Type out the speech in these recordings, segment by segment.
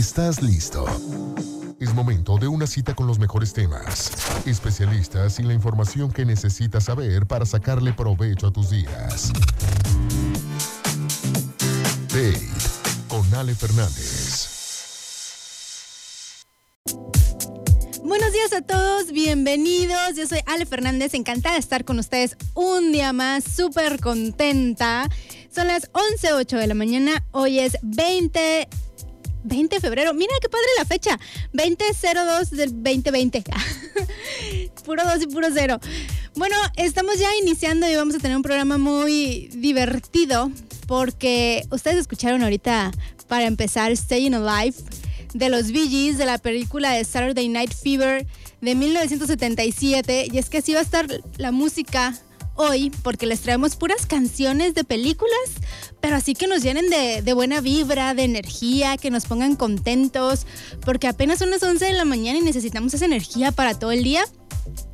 ¿Estás listo? Es momento de una cita con los mejores temas, especialistas y la información que necesitas saber para sacarle provecho a tus días. Date con Ale Fernández. Buenos días a todos, bienvenidos. Yo soy Ale Fernández, encantada de estar con ustedes un día más, súper contenta. Son las 11.08 de la mañana, hoy es 20 20 de febrero. Mira qué padre la fecha. 2002 del 2020. puro 2 y puro 0. Bueno, estamos ya iniciando y vamos a tener un programa muy divertido porque ustedes escucharon ahorita para empezar Staying Alive de los Bee Gees de la película de Saturday Night Fever de 1977 y es que así va a estar la música hoy porque les traemos puras canciones de películas, pero así que nos llenen de, buena vibra, de energía, que nos pongan contentos, porque apenas son las 11 de la mañana y necesitamos esa energía para todo el día.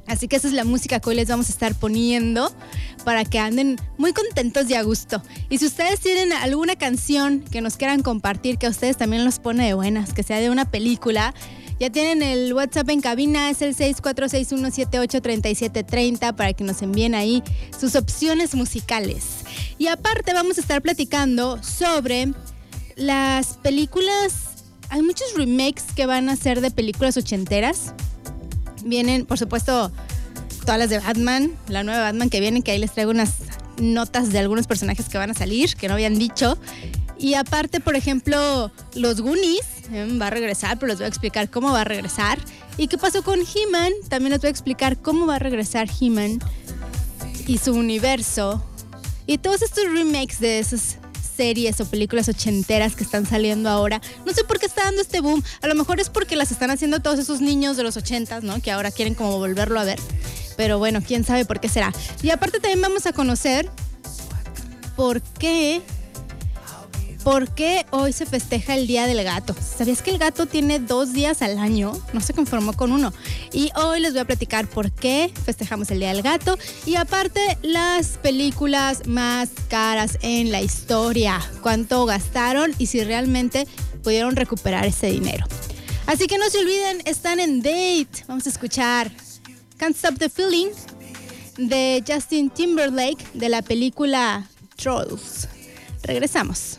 Así que esa es la música que hoy les vamos a estar poniendo para que anden muy contentos y a gusto. Y si ustedes tienen alguna canción que nos quieran compartir, que a ustedes también los pone de buenas, que sea de una película, ya tienen el WhatsApp en cabina, es el 6461783730 para que nos envíen ahí sus opciones musicales. Y aparte vamos a estar platicando sobre las películas, hay muchos remakes que van a ser de películas ochenteras. Vienen, por supuesto, todas las de Batman, la nueva Batman que vienen, que ahí les traigo unas notas de algunos personajes que van a salir, que no habían dicho. Y aparte, por ejemplo, los Goonies eh, va a regresar, pero les voy a explicar cómo va a regresar. ¿Y qué pasó con He-Man? También les voy a explicar cómo va a regresar He-Man y su universo. Y todos estos remakes de esas series o películas ochenteras que están saliendo ahora. No sé por qué está dando este boom. A lo mejor es porque las están haciendo todos esos niños de los ochentas, ¿no? Que ahora quieren como volverlo a ver. Pero bueno, quién sabe por qué será. Y aparte también vamos a conocer por qué ¿Por qué hoy se festeja el Día del Gato? ¿Sabías que el gato tiene dos días al año? No se conformó con uno. Y hoy les voy a platicar por qué festejamos el Día del Gato y aparte las películas más caras en la historia. ¿Cuánto gastaron y si realmente pudieron recuperar ese dinero? Así que no se olviden, están en date. Vamos a escuchar Can't Stop the Feeling de Justin Timberlake de la película Trolls. Regresamos.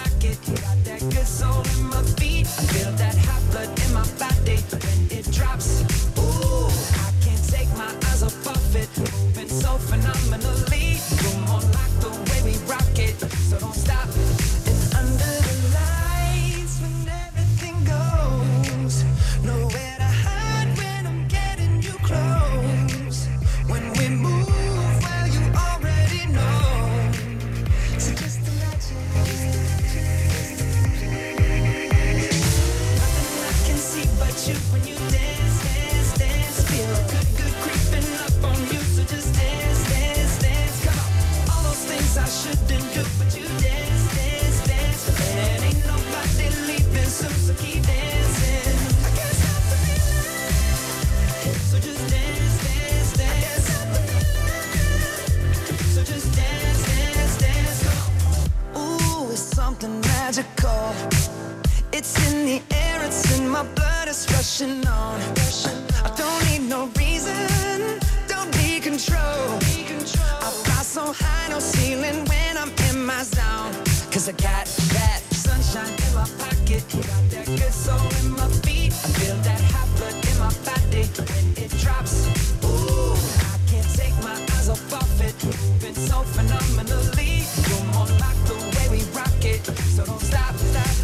got that my feet. I feel that hot blood in my body when it drops. Ooh, I can't take my eyes off it, moving so phenomenally. Come on, I guess So just dance, dance, dance, have a feel So just dance, dance, dance, go. Ooh, it's something magical. It's in the air, it's in my butt, it's rushing on. I don't need no reason. Don't be controlled. I've got that got that good soul in my feet. Feel that hot blood in my body when it drops. Ooh, I can't take my eyes off of it, so phenomenally. You're more like the way we rock it, so don't stop, stop,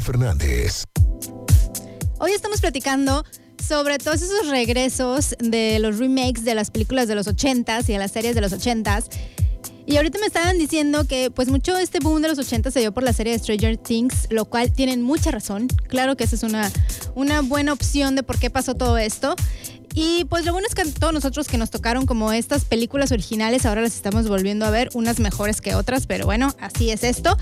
Fernández. Hoy estamos platicando sobre todos esos regresos de los remakes de las películas de los 80s y de las series de los 80s. Y ahorita me estaban diciendo que pues mucho este boom de los 80 se dio por la serie de Stranger Things, lo cual tienen mucha razón. Claro que esa es una, una buena opción de por qué pasó todo esto. Y pues lo bueno es que todos nosotros que nos tocaron como estas películas originales ahora las estamos volviendo a ver, unas mejores que otras, pero bueno, así es esto.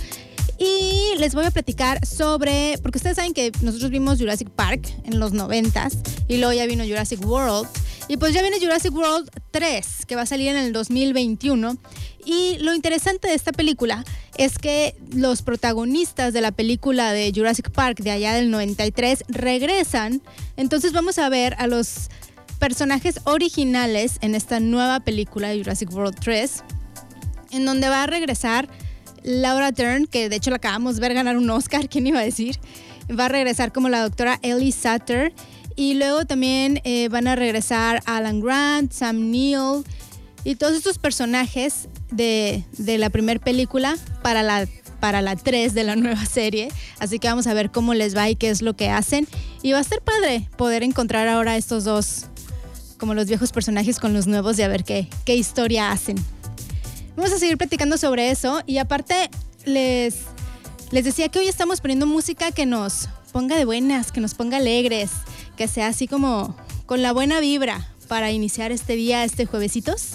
Y les voy a platicar sobre, porque ustedes saben que nosotros vimos Jurassic Park en los 90s y luego ya vino Jurassic World. Y pues ya viene Jurassic World 3, que va a salir en el 2021. Y lo interesante de esta película es que los protagonistas de la película de Jurassic Park de allá del 93 regresan. Entonces vamos a ver a los personajes originales en esta nueva película de Jurassic World 3, en donde va a regresar Laura Dern, que de hecho la acabamos de ver ganar un Oscar, ¿quién iba a decir? Va a regresar como la doctora Ellie Satter. Y luego también eh, van a regresar Alan Grant, Sam Neill y todos estos personajes de, de la primera película para la, para la 3 de la nueva serie. Así que vamos a ver cómo les va y qué es lo que hacen. Y va a ser padre poder encontrar ahora estos dos, como los viejos personajes con los nuevos y a ver qué, qué historia hacen. Vamos a seguir platicando sobre eso y aparte les, les decía que hoy estamos poniendo música que nos ponga de buenas, que nos ponga alegres, que sea así como con la buena vibra para iniciar este día, este juevesitos.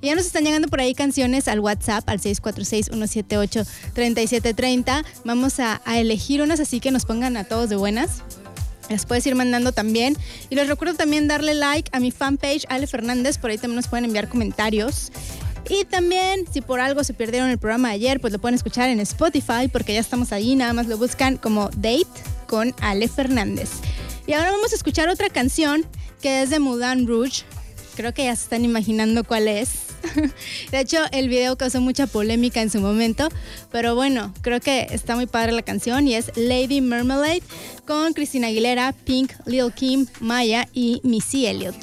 Y ya nos están llegando por ahí canciones al WhatsApp, al 646-178-3730. Vamos a, elegir unas así que nos pongan a todos de buenas. Las puedes ir mandando también. Y les recuerdo también darle like a mi fanpage, Ale Fernández. Por ahí también nos pueden enviar comentarios. Y también, si por algo se perdieron el programa de ayer, pues lo pueden escuchar en Spotify, porque ya estamos ahí. Nada más lo buscan como Date con Ale Fernández. Y ahora vamos a escuchar otra canción que es de Moulin Rouge. Creo que ya se están imaginando cuál es. De hecho, el video causó mucha polémica en su momento, pero bueno, creo que está muy padre la canción y es Lady Marmalade con Cristina Aguilera, Pink, Lil Kim, Maya y Missy Elliott.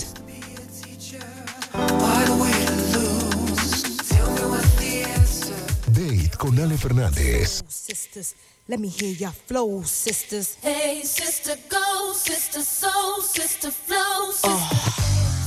Con Ale Fernández. Sisters, let me hear your flow, sisters. Hey, sister, go, sister, soul, sister, flow, sister. He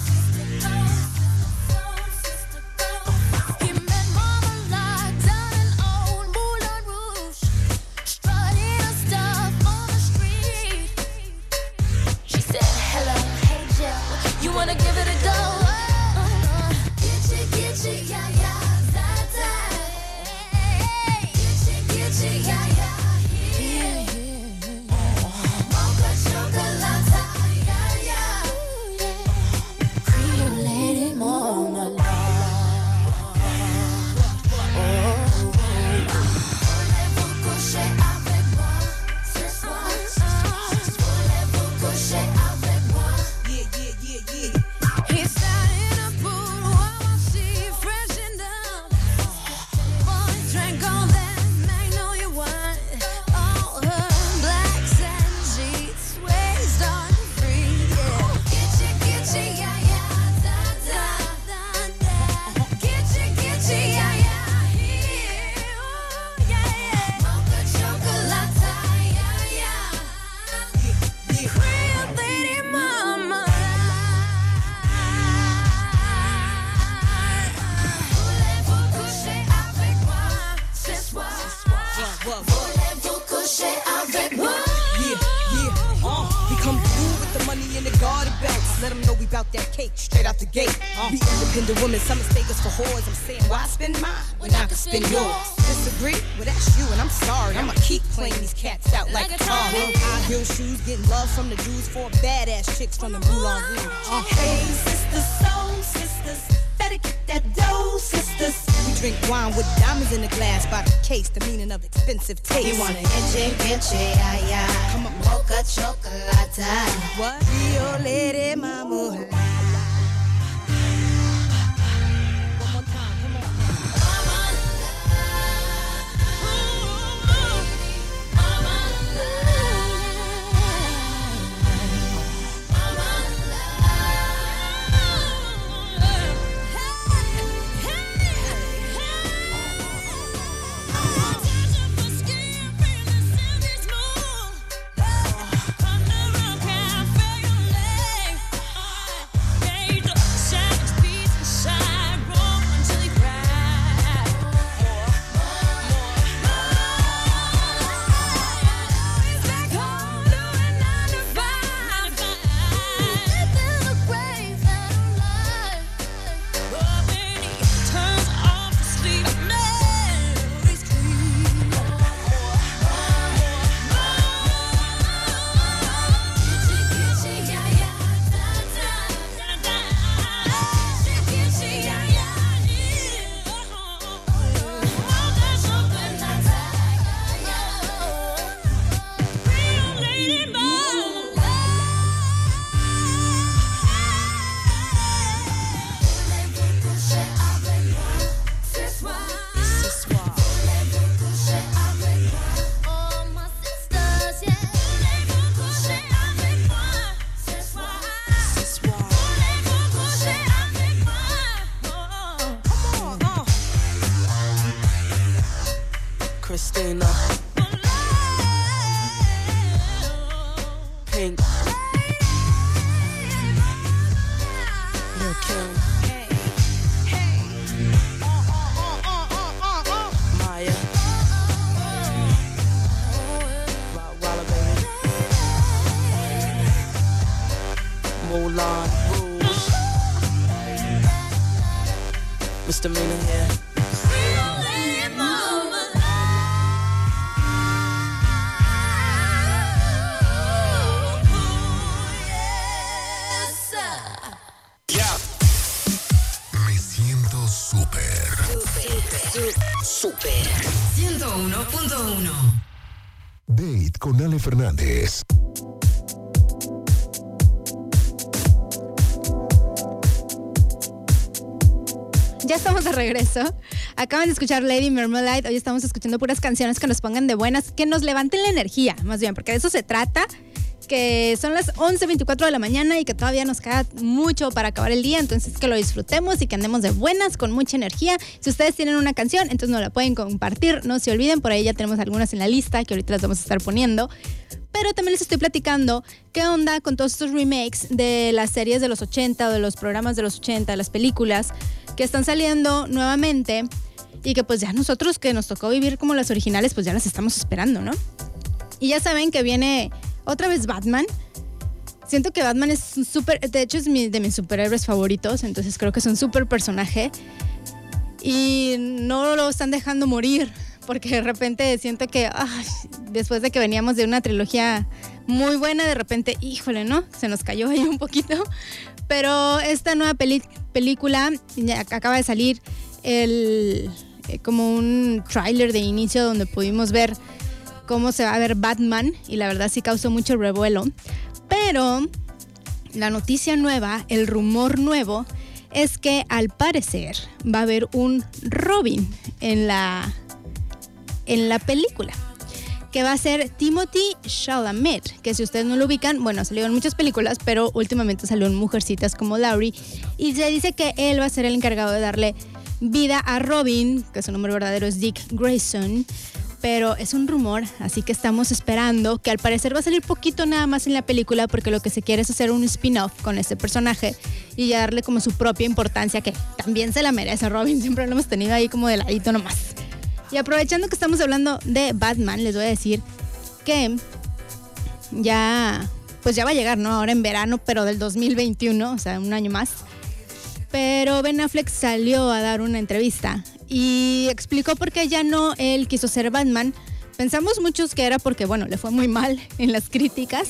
cake straight out the gate. Be independent women, some mistake us for whores. I'm saying, why spend mine when I can spend yours? Disagree? Well, that's you, and I'm sorry. I'ma keep playing these cats out like, Like a car. High heel shoes, getting love from the dudes, four badass chicks from the Moulin Rouge. Uh, Hey, sisters, soul sisters, better get that dough, sisters. we drink wine with diamonds in the glass by the case, the meaning of expensive taste. You want an enche, enche, ay, ay. Come on. Mocha chocolate. What? Rio Lady Mama. Super 101.1. Date con Ale Fernández. Ya estamos de regreso. Acaban de escuchar Lady Marmalade. Hoy estamos escuchando puras canciones que nos pongan de buenas, que nos levanten la energía, más bien, porque de eso se trata. Que son las 11.24 de la mañana y que todavía nos queda mucho para acabar el día. Entonces, que lo disfrutemos y que andemos de buenas, con mucha energía. Si ustedes tienen una canción, entonces nos la pueden compartir. No se olviden, por ahí ya tenemos algunas en la lista que ahorita las vamos a estar poniendo. Pero también les estoy platicando qué onda con todos estos remakes de las series de los 80 o de los programas de los 80, de las películas que están saliendo nuevamente y que pues ya nosotros que nos tocó vivir como las originales pues ya las estamos esperando, ¿no? Y ya saben que viene otra vez Batman. Siento que Batman es súper, de hecho es mi- de mis superhéroes favoritos, entonces creo que es un súper personaje y no lo están dejando morir porque de repente siento que después de que veníamos de una trilogía muy buena, de repente, híjole, ¿no? Se nos cayó ahí un poquito. Pero esta nueva película acaba de salir el, eh, como un tráiler de inicio donde pudimos ver cómo se va a ver Batman y la verdad sí causó mucho revuelo. Pero la noticia nueva, el rumor nuevo, es que al parecer va a haber un Robin en la, en la película. Que va a ser Timothy Chalamet, que si ustedes no lo ubican, bueno, salió en muchas películas, pero últimamente salió en Mujercitas como Laurie. Y se dice que él va a ser el encargado de darle vida a Robin, que su nombre verdadero es Dick Grayson. Pero es un rumor, así que estamos esperando que al parecer va a salir poquito nada más en la película porque lo que se quiere es hacer un spin-off con este personaje y ya darle como su propia importancia que también se la merece Robin, siempre lo hemos tenido ahí como de ladito nomás. Y aprovechando que estamos hablando de Batman, les voy a decir que ya pues ya va a llegar, ¿no? Ahora en verano, pero del 2021, o sea, un año más. Pero Ben Affleck salió a dar una entrevista y explicó por qué ya no él quiso ser Batman. Pensamos muchos que era porque, bueno, le fue muy mal en las críticas.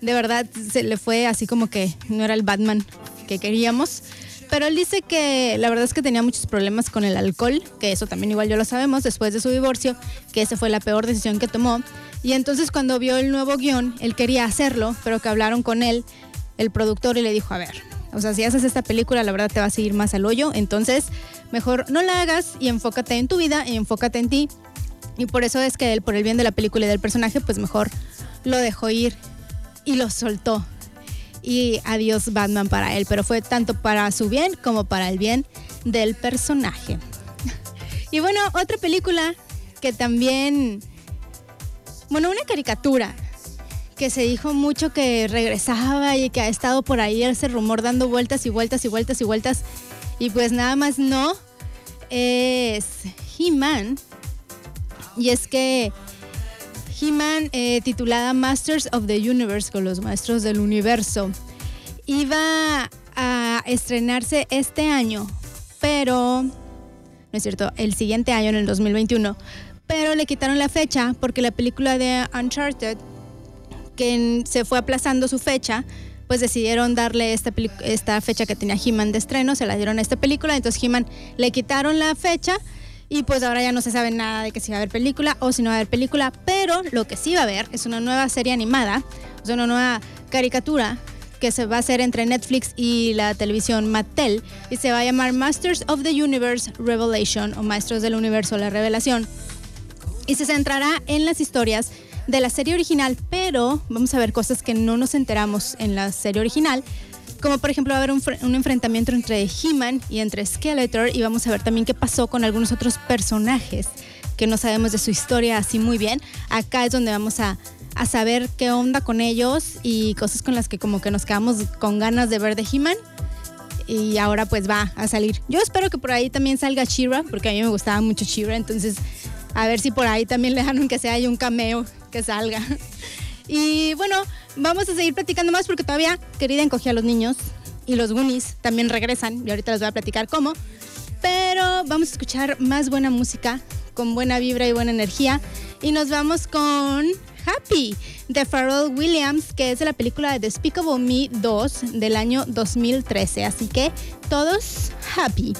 De verdad, se le fue así como que no era el Batman que queríamos. Pero él dice que la verdad es que tenía muchos problemas con el alcohol, que eso también igual yo lo sabemos después de su divorcio, que esa fue la peor decisión que tomó. Y entonces cuando vio el nuevo guion, él quería hacerlo, pero que hablaron con él, el productor, y le dijo, a ver, o sea, si haces esta película, la verdad te vas a ir más al hoyo, entonces mejor no la hagas y enfócate en tu vida y enfócate en ti. Y por eso es que él, por el bien de la película y del personaje, pues mejor lo dejó ir y lo soltó y adiós Batman para él, pero fue tanto para su bien como para el bien del personaje. Y bueno, otra película que también, bueno, una caricatura que se dijo mucho que regresaba y que ha estado por ahí ese rumor dando vueltas y vueltas y vueltas y vueltas y pues nada más no, es He-Man. Y es que He-Man, eh, titulada Masters of the Universe, con los maestros del universo, iba a estrenarse este año, pero, no es cierto, el siguiente año, en el 2021, pero le quitaron la fecha porque la película de Uncharted, que se fue aplazando su fecha, pues decidieron darle esta, esta fecha que tenía He-Man de estreno, se la dieron a esta película, entonces He-Man le quitaron la fecha y pues ahora ya no se sabe nada de que si va a haber película o si no va a haber película, pero lo que sí va a haber es una nueva serie animada, sea, una nueva caricatura que se va a hacer entre Netflix y la televisión Mattel y se va a llamar Masters of the Universe Revelation o Maestros del Universo la Revelación. Y se centrará en las historias de la serie original, pero vamos a ver cosas que no nos enteramos en la serie original, como por ejemplo va a haber un, un enfrentamiento entre He-Man y entre Skeletor y vamos a ver también qué pasó con algunos otros personajes que no sabemos de su historia así muy bien. Acá es donde vamos a, a saber qué onda con ellos y cosas con las que como que nos quedamos con ganas de ver de He-Man y ahora pues va a salir. Yo espero que por ahí también salga Shira, porque a mí me gustaba mucho Shira, entonces a ver si por ahí también le dan aunque sea hay un cameo que salga. Y bueno, vamos a seguir platicando más porque todavía querida encogí a los niños y los Goonies también regresan y ahorita les voy a platicar cómo. Pero vamos a escuchar más buena música con buena vibra y buena energía y nos vamos con Happy de Pharrell Williams, que es de la película de Despicable Me 2 del año 2013. Así que todos happy.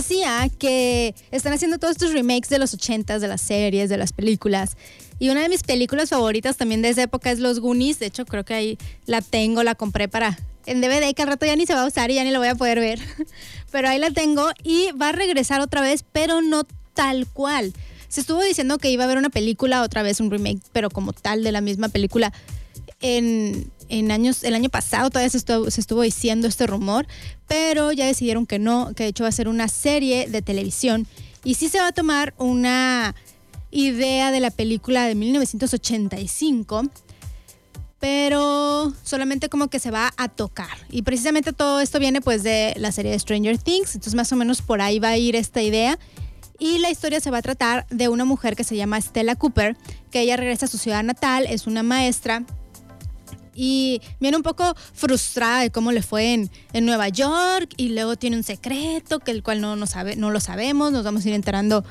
Decía que están haciendo todos estos remakes de los 80s, de las series, de las películas. Y una de mis películas favoritas también de esa época es Los Goonies. De hecho, creo que ahí la tengo, la compré para en DVD, que al rato ya ni se va a usar y ya ni la voy a poder ver. Pero ahí la tengo y va a regresar otra vez, pero no tal cual. Se estuvo diciendo que iba a haber una película, otra vez un remake, pero como tal de la misma película. En, en años, el año pasado todavía se estuvo, se estuvo diciendo este rumor, pero ya decidieron que no, que de hecho va a ser una serie de televisión y sí se va a tomar una idea de la película de 1985, pero solamente como que se va a tocar. Y precisamente todo esto viene pues de la serie de Stranger Things, entonces más o menos por ahí va a ir esta idea. Y la historia se va a tratar de una mujer que se llama Stella Cooper, que ella regresa a su ciudad natal, es una maestra y viene un poco frustrada de cómo le fue en, en Nueva York y luego tiene un secreto que el cual no, no, sabe, no lo sabemos, nos vamos a ir enterando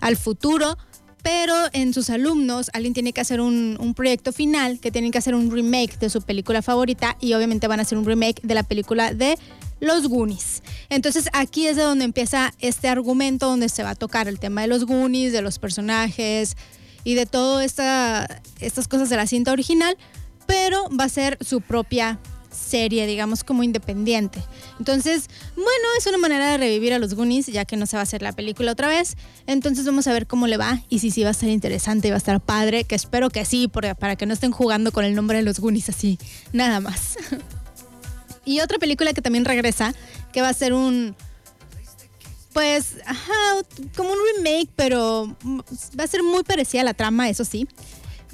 al futuro. Pero en sus alumnos alguien tiene que hacer un, un proyecto final, que tienen que hacer un remake de su película favorita y obviamente van a hacer un remake de la película de los Goonies. Entonces aquí es de donde empieza este argumento donde se va a tocar el tema de los Goonies, de los personajes y de todas esta, estas cosas de la cinta original, pero va a ser su propia serie, digamos como independiente. Entonces, bueno, es una manera de revivir a los Goonies, ya que no se va a hacer la película otra vez. Entonces vamos a ver cómo le va y si sí va a estar interesante y va a estar padre, que espero que sí, porque, para que no estén jugando con el nombre de los Goonies así, nada más. y otra película que también regresa, que va a ser un... Pues, como un remake, pero va a ser muy parecida a la trama, eso sí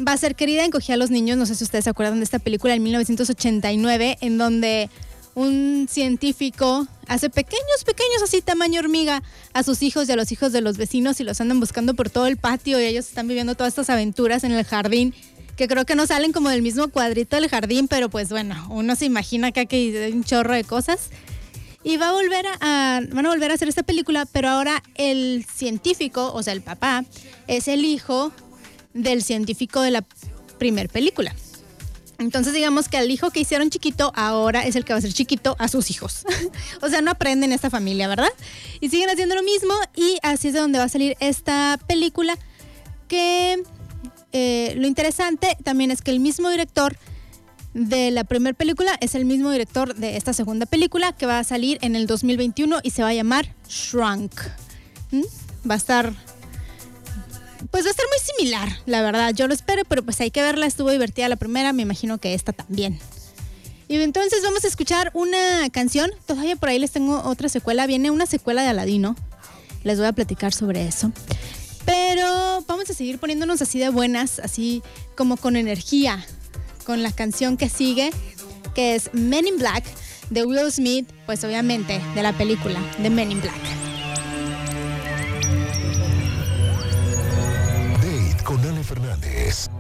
va a ser Querida encogía a los niños. No sé si ustedes se acuerdan de esta película en 1989, en donde un científico hace pequeños, pequeños, así tamaño hormiga, a sus hijos y a los hijos de los vecinos y los andan buscando por todo el patio y ellos están viviendo todas estas aventuras en el jardín que creo que no salen como del mismo cuadrito del jardín, pero pues bueno, uno se imagina acá que hay un chorro de cosas. Y va a volver a, van a volver a hacer esta película, pero ahora el científico, o sea, el papá, es el hijo del científico de la primer película. Entonces digamos que al hijo que hicieron chiquito ahora es el que va a ser chiquito a sus hijos. o sea, no aprenden esta familia, ¿verdad? Y siguen haciendo lo mismo y así es de donde va a salir esta película que eh, lo interesante también es que el mismo director de la primera película es el mismo director de esta segunda película que va a salir en el 2021 y se va a llamar Shrunk. ¿Mm? Va a estar pues va a estar muy similar, la verdad. Yo lo espero, pero pues hay que verla. Estuvo divertida la primera, me imagino que esta también. Y entonces vamos a escuchar una canción. Todavía por ahí les tengo otra secuela. Viene una secuela de Aladino. Les voy a platicar sobre eso. Pero vamos a seguir poniéndonos así de buenas, así como con energía, con la canción que sigue, que es Men in Black de Will Smith, pues obviamente de la película de Men in Black. Ale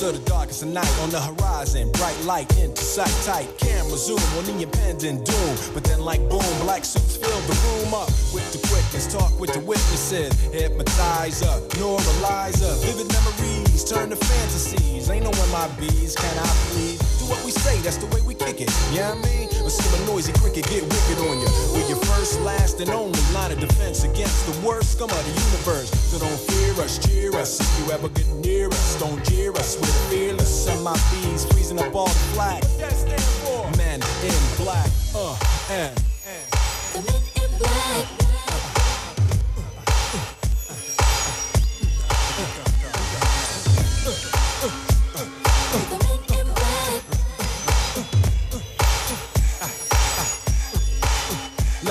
From the darkest night on the horizon, bright light into sight tight. Camera zoom on the impending doom. But then, like boom, black suits fill the room up with the quickness. Talk with the witnesses, hypnotize hypnotizer, neuralizer. Vivid memories turn to fantasies. Ain't no MIBs, can I please? Do what we say, that's the way we kick it. Yeah, I mean, ever see a noisy cricket get wicked on you. We're your first, last, and only line of defense against the worst scum of the universe. So don't fear us, cheer us. If you ever get near us, don't jeer us. We're fearless. Send my bees freezing up all the flag. What that stand for? Men in black. Uh, and.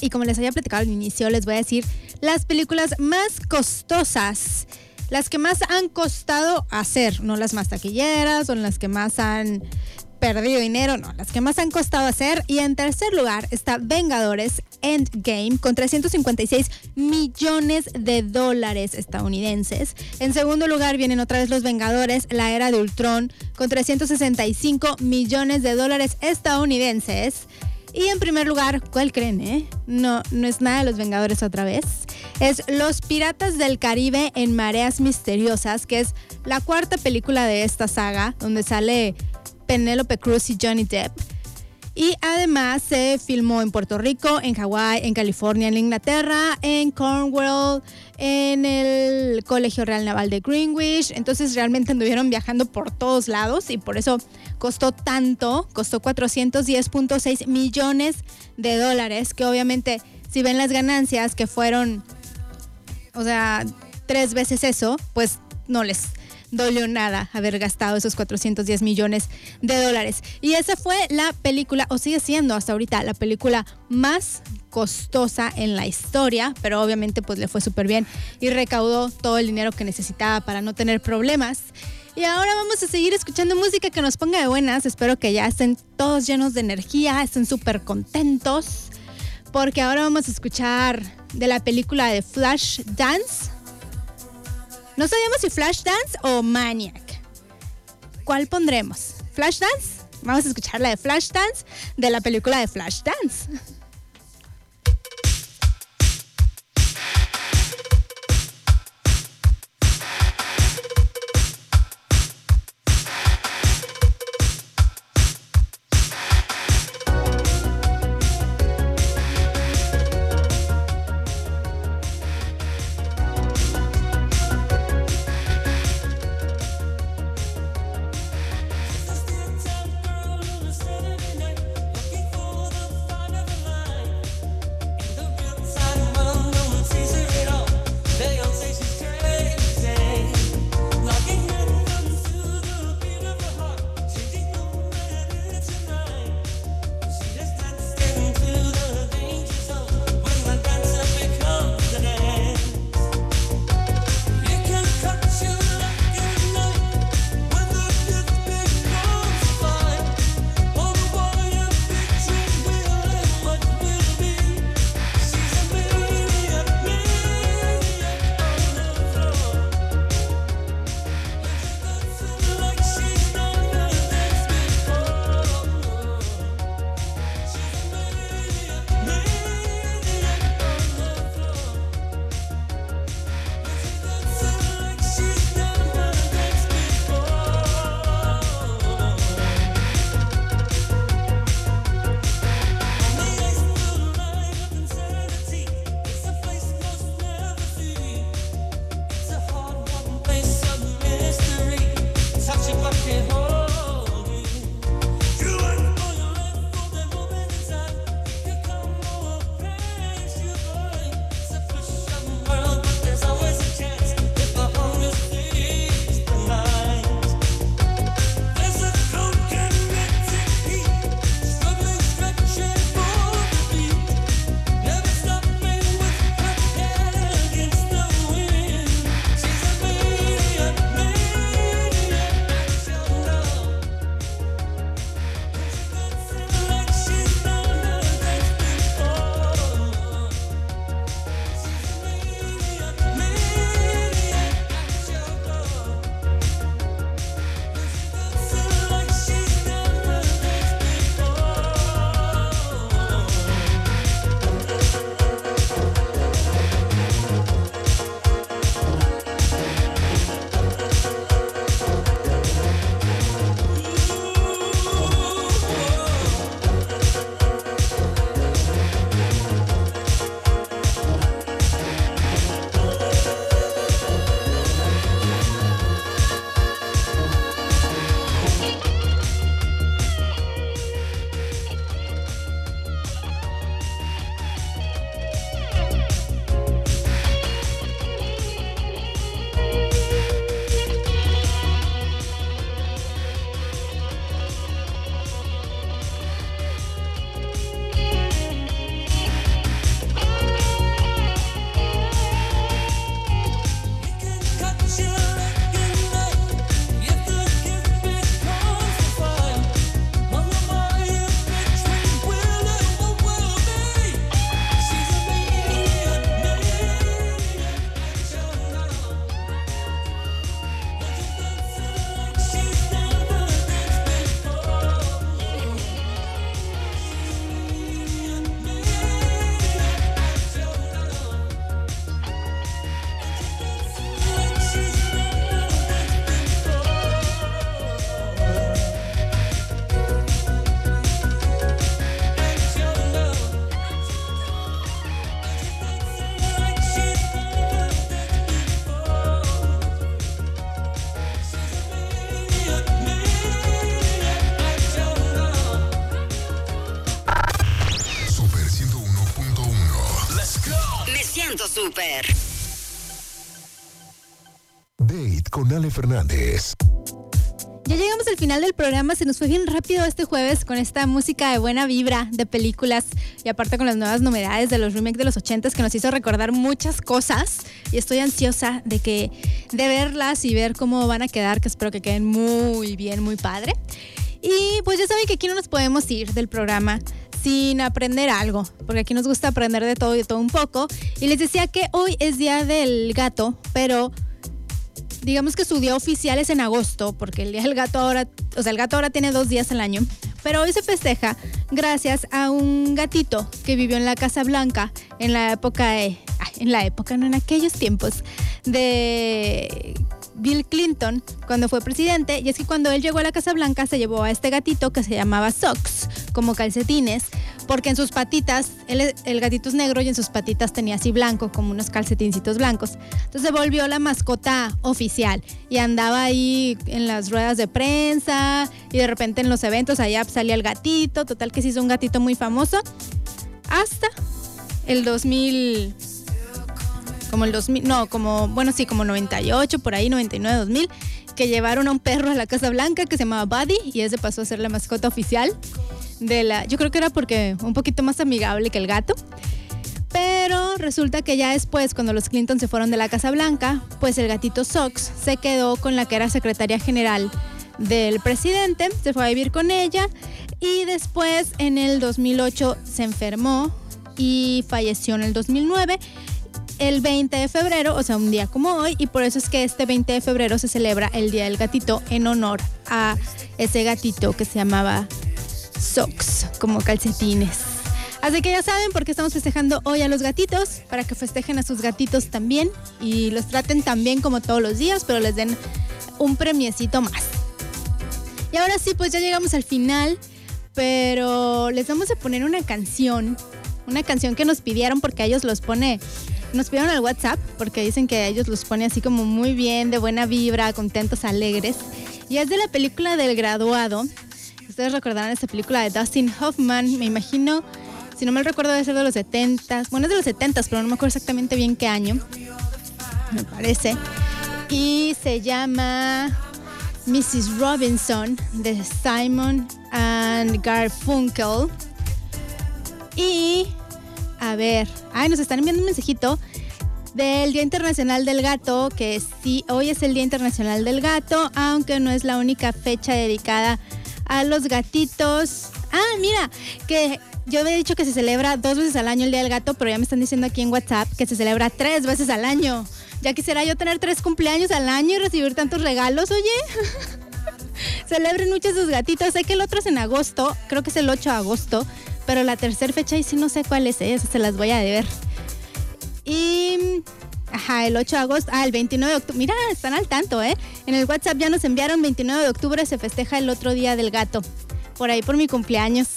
Y como les había platicado al inicio, les voy a decir las películas más costosas, las que más han costado hacer, no las más taquilleras o las que más han perdido dinero, no, las que más han costado hacer. Y en tercer lugar está Vengadores Endgame con 356 millones de dólares estadounidenses. En segundo lugar vienen otra vez los Vengadores, la era de Ultron con 365 millones de dólares estadounidenses. Y en primer lugar, ¿cuál creen, eh? No, no es nada de los Vengadores otra vez. Es Los Piratas del Caribe en Mareas Misteriosas, que es la cuarta película de esta saga, donde sale Penélope Cruz y Johnny Depp. Y además se filmó en Puerto Rico, en Hawái, en California, en Inglaterra, en Cornwall, en el Colegio Real Naval de Greenwich. Entonces realmente anduvieron viajando por todos lados y por eso costó tanto, costó 410.6 millones de dólares, que obviamente si ven las ganancias que fueron, o sea, tres veces eso, pues no les dolió nada haber gastado esos 410 millones de dólares. Y esa fue la película, o sigue siendo hasta ahorita, la película más costosa en la historia, pero obviamente pues le fue súper bien y recaudó todo el dinero que necesitaba para no tener problemas. Y ahora vamos a seguir escuchando música que nos ponga de buenas. Espero que ya estén todos llenos de energía, estén súper contentos, porque ahora vamos a escuchar de la película de Flash Dance. No sabíamos si Flashdance o Maniac. ¿Cuál pondremos? ¿Flashdance? Vamos a escuchar la de Flashdance de la película de Flashdance. Saturday Fernández. Ya llegamos al final del programa, se nos fue bien rápido este jueves con esta música de buena vibra de películas y aparte con las nuevas novedades de los remakes de los 80 que nos hizo recordar muchas cosas y estoy ansiosa de que de verlas y ver cómo van a quedar, que espero que queden muy bien, muy padre. Y pues ya saben que aquí no nos podemos ir del programa sin aprender algo, porque aquí nos gusta aprender de todo y de todo un poco. Y les decía que hoy es día del gato, pero digamos que su día oficial es en agosto, porque el día del gato ahora, o sea, el gato ahora tiene dos días al año, pero hoy se festeja gracias a un gatito que vivió en la Casa Blanca en la época, en la época, no en aquellos tiempos, de Bill Clinton cuando fue presidente. Y es que cuando él llegó a la Casa Blanca se llevó a este gatito que se llamaba Socks, como calcetines, porque en sus patitas, el gatito es negro y en sus patitas tenía así blanco, como unos calcetincitos blancos. Entonces se volvió la mascota oficial y andaba ahí en las ruedas de prensa y de repente en los eventos allá salía el gatito, total que se hizo un gatito muy famoso hasta el 2000 como el 2000, no, como, bueno, sí, como 98, por ahí, 99, 2000, que llevaron a un perro a la Casa Blanca que se llamaba Buddy y ese pasó a ser la mascota oficial de la, yo creo que era porque un poquito más amigable que el gato. Pero resulta que ya después, cuando los Clinton se fueron de la Casa Blanca, pues el gatito Sox se quedó con la que era secretaria general del presidente, se fue a vivir con ella y después en el 2008 se enfermó y falleció en el 2009 el 20 de febrero, o sea, un día como hoy, y por eso es que este 20 de febrero se celebra el Día del Gatito en honor a ese gatito que se llamaba Socks, como calcetines. Así que ya saben por qué estamos festejando hoy a los gatitos, para que festejen a sus gatitos también y los traten también como todos los días, pero les den un premiecito más. Y ahora sí, pues ya llegamos al final, pero les vamos a poner una canción, una canción que nos pidieron porque ellos los pone, nos pidieron al WhatsApp porque dicen que ellos los pone así como muy bien, de buena vibra, contentos, alegres. Y es de la película del graduado. Ustedes recordarán esta película de Dustin Hoffman, me imagino, si no mal recuerdo debe ser de los 70 bueno es de los 70 pero no me acuerdo exactamente bien qué año, me parece. Y se llama Mrs. Robinson de Simon and Garfunkel. Y a ver, ay, nos están enviando un mensajito del Día Internacional del Gato, que sí, hoy es el Día Internacional del Gato, aunque no es la única fecha dedicada a los gatitos. Ah, mira, que yo había dicho que se celebra dos veces al año el Día del Gato, pero ya me están diciendo aquí en WhatsApp que se celebra tres veces al año. Ya quisiera yo tener tres cumpleaños al año y recibir tantos regalos, oye. Celebren mucho a sus gatitos. Sé que el otro es en agosto, creo que es el 8 de agosto, pero la tercera fecha y sí no sé cuál es, ¿eh? Se las voy a deber. Y. Ajá, el 8 de agosto. Ah, el 29 de octubre. Mira, están al tanto, ¿eh? En el WhatsApp ya nos enviaron 29 de octubre, se festeja el otro día del gato. Por ahí por mi cumpleaños.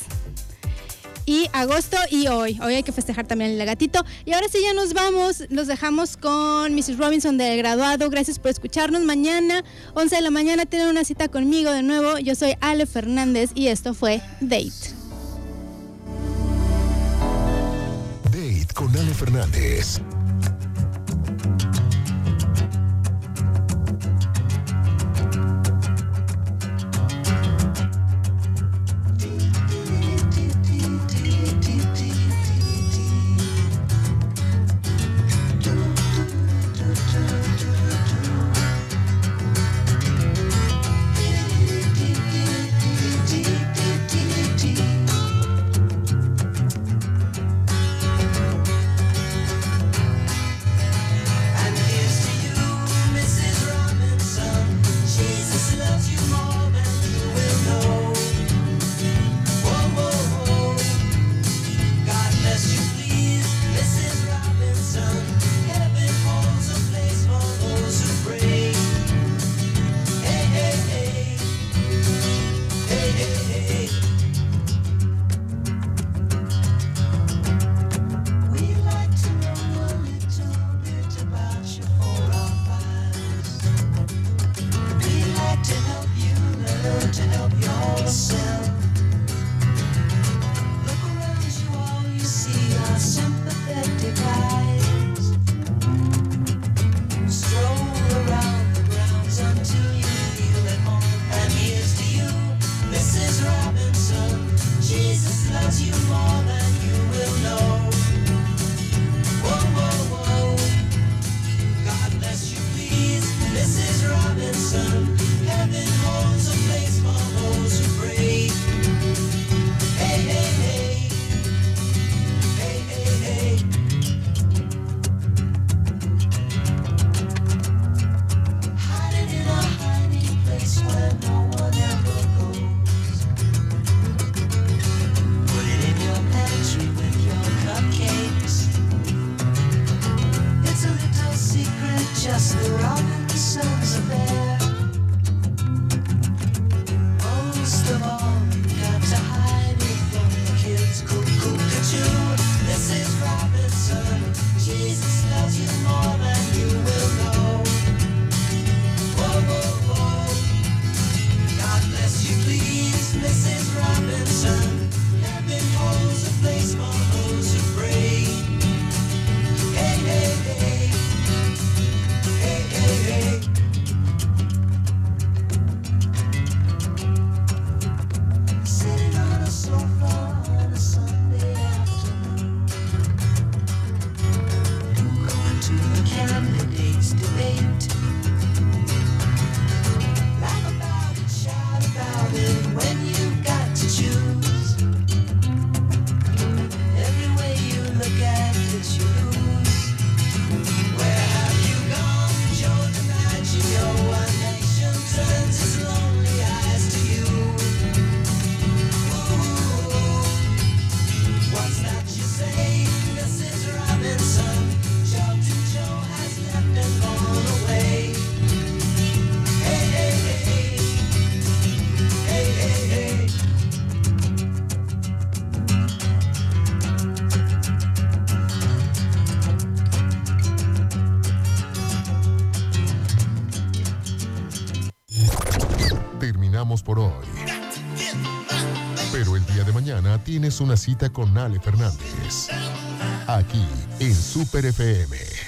Y agosto y hoy. Hoy hay que festejar también el gatito. Y ahora sí ya nos vamos. Los dejamos con Mrs. Robinson del graduado. Gracias por escucharnos. Mañana, 11 de la mañana, tienen una cita conmigo de nuevo. Yo soy Ale Fernández y esto fue Date. Date con Ale Fernández. tienes una cita con Ale Fernández. Aquí en Super FM